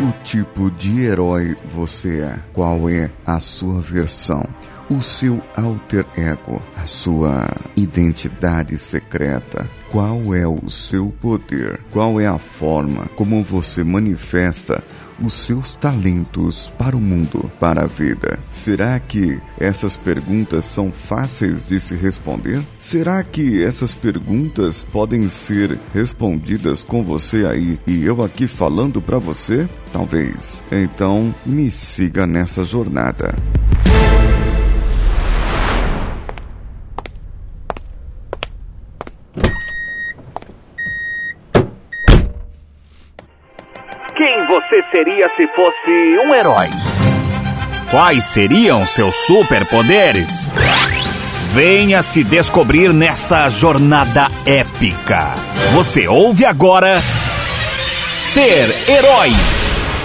o tipo de herói você é? Qual é a sua versão? O seu alter ego, a sua identidade secreta. Qual é o seu poder? Qual é a forma como você manifesta os seus talentos para o mundo, para a vida? Será que essas perguntas são fáceis de se responder? Será que essas perguntas podem ser respondidas com você aí e eu aqui falando para você? Talvez. Então, me siga nessa jornada. Quem você seria se fosse um herói? Quais seriam seus superpoderes? Venha se descobrir nessa jornada épica. Você ouve agora Ser Herói.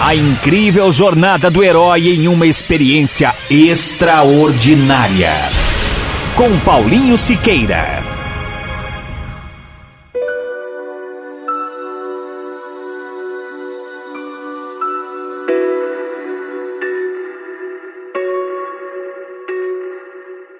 A incrível jornada do herói em uma experiência extraordinária. Com Paulinho Siqueira.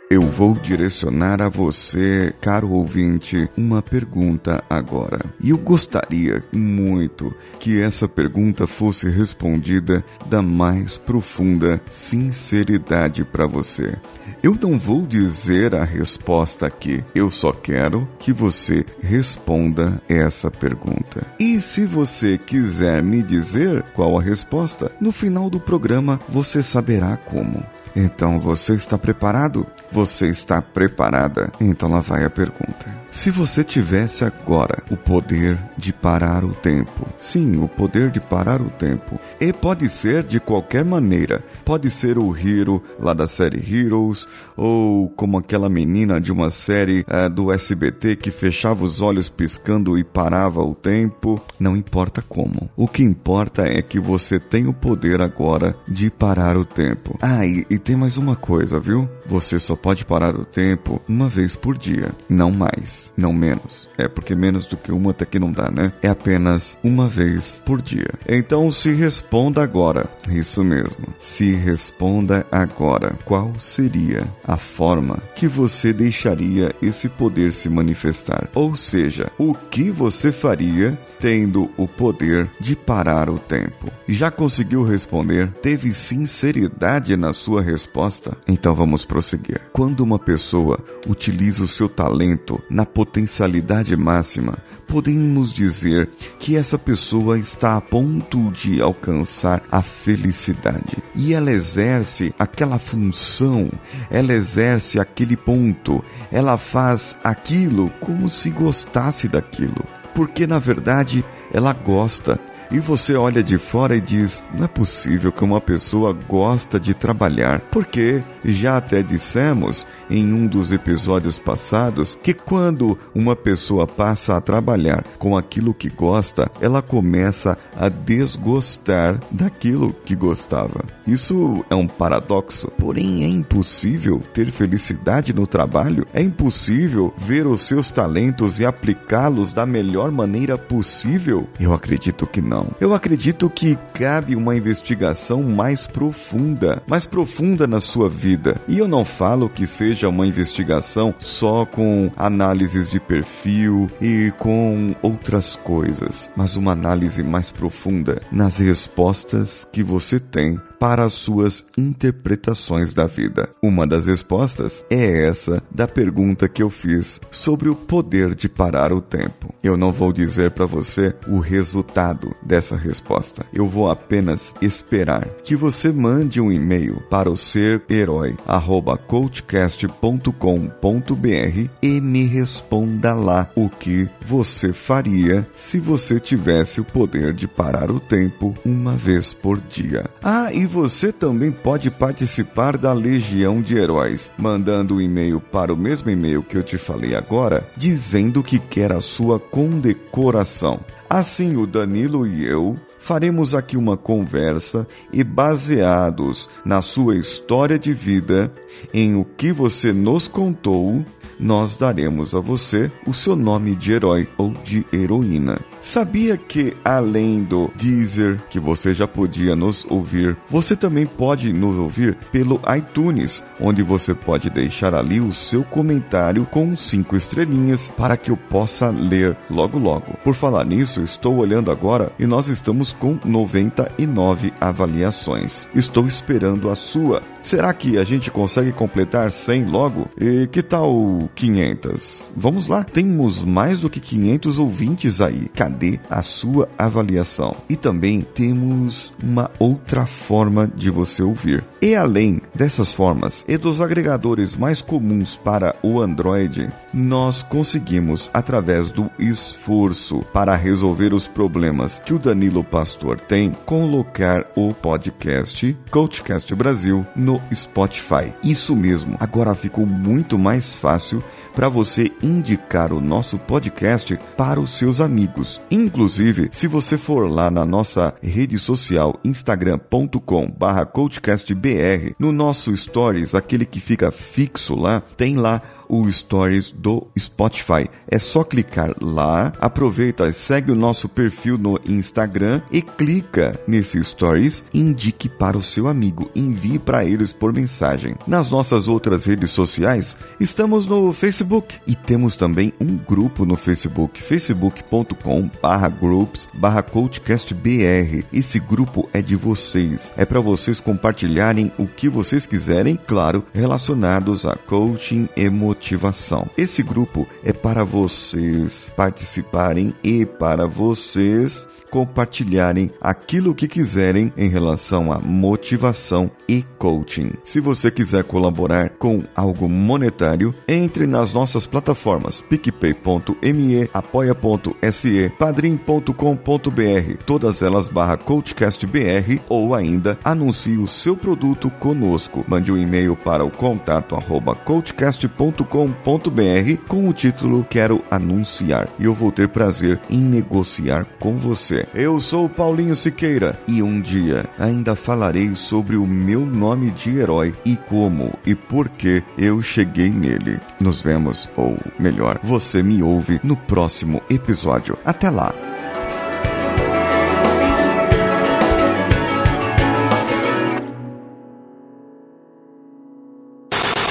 Eu vou direcionar a você, caro ouvinte, uma pergunta agora. E eu gostaria muito que essa pergunta fosse respondida da mais profunda sinceridade para você. Eu não vou dizer a resposta aqui, eu só quero que você responda essa pergunta. E se você quiser me dizer qual a resposta, no final do programa você saberá como. Então você está preparado? Você está preparada? Então lá vai a pergunta. Se você tivesse agora o poder de parar o tempo, sim, o poder de parar o tempo, e pode ser de qualquer maneira, pode ser o Hero lá da série Heroes, ou como aquela menina de uma série é, do SBT que fechava os olhos piscando e parava o tempo, não importa como. O que importa é que você tem o poder agora de parar o tempo. Ah, e, e tem mais uma coisa, viu? Você só pode parar o tempo uma vez por dia, não mais não menos. É porque menos do que uma até que não dá, né? É apenas uma vez por dia. Então se responda agora. Isso mesmo. Se responda agora. Qual seria a forma que você deixaria esse poder se manifestar? Ou seja, o que você faria tendo o poder de parar o tempo? Já conseguiu responder? Teve sinceridade na sua resposta? Então vamos prosseguir. Quando uma pessoa utiliza o seu talento na potencialidade máxima, podemos dizer que essa pessoa está a ponto de alcançar a felicidade. E ela exerce aquela função, ela exerce aquele ponto, ela faz aquilo como se gostasse daquilo. Porque na verdade ela gosta, e você olha de fora e diz: não é possível que uma pessoa gosta de trabalhar, porque já até dissemos em um dos episódios passados que quando uma pessoa passa a trabalhar com aquilo que gosta, ela começa a desgostar daquilo que gostava. Isso é um paradoxo, porém é impossível ter felicidade no trabalho, é impossível ver os seus talentos e aplicá-los da melhor maneira possível? Eu acredito que não. Eu acredito que cabe uma investigação mais profunda, mais profunda na sua vida. E eu não falo que seja uma investigação só com análises de perfil e com outras coisas, mas uma análise mais profunda nas respostas que você tem para as suas interpretações da vida. Uma das respostas é essa da pergunta que eu fiz sobre o poder de parar o tempo. Eu não vou dizer para você o resultado dessa resposta. Eu vou apenas esperar que você mande um e-mail para o serherói@coachcast.com.br e me responda lá o que você faria se você tivesse o poder de parar o tempo uma vez por dia. Ah, e você também pode participar da Legião de Heróis, mandando um e-mail para o mesmo e-mail que eu te falei agora, dizendo que quer a sua condecoração. Assim, o Danilo e eu faremos aqui uma conversa e, baseados na sua história de vida, em o que você nos contou, nós daremos a você o seu nome de herói ou de heroína. Sabia que além do Deezer, que você já podia nos ouvir, você também pode nos ouvir pelo iTunes, onde você pode deixar ali o seu comentário com cinco estrelinhas para que eu possa ler logo logo. Por falar nisso, estou olhando agora e nós estamos com 99 avaliações. Estou esperando a sua. Será que a gente consegue completar 100 logo? E que tal 500? Vamos lá, temos mais do que 500 ouvintes aí. Cadê a sua avaliação? E também temos uma outra forma de você ouvir. E além dessas formas e dos agregadores mais comuns para o Android, nós conseguimos, através do esforço para resolver os problemas que o Danilo Pastor tem, colocar o podcast Coachcast Brasil no Spotify. Isso mesmo, agora ficou muito mais fácil para você indicar o nosso podcast para os seus amigos. Inclusive, se você for lá na nossa rede social instagram.com/coachcastbr, no nosso stories, aquele que fica fixo lá, tem lá o Stories do Spotify. É só clicar lá, aproveita, segue o nosso perfil no Instagram e clica nesse Stories, indique para o seu amigo, envie para eles por mensagem. Nas nossas outras redes sociais, estamos no Facebook e temos também um grupo no Facebook, facebook.com/groups/coachcastbr. Esse grupo é de vocês, é para vocês compartilharem o que vocês quiserem, claro, relacionados a coaching emocional motivação. Esse grupo é para vocês participarem e para vocês compartilharem aquilo que quiserem em relação à motivação e coaching. Se você quiser colaborar com algo monetário, entre nas nossas plataformas picpay.me, apoia.se, padrim.com.br, todas elas barra coachcastbr ou ainda anuncie o seu produto conosco. Mande um e-mail para o contato arroba coachcast.com.br com o título Quero Anunciar e eu vou ter prazer em negociar com você. Eu sou Paulinho Siqueira e um dia ainda falarei sobre o meu nome de herói e como e por que eu cheguei nele. Nos vemos, ou melhor, você me ouve no próximo episódio. Até lá!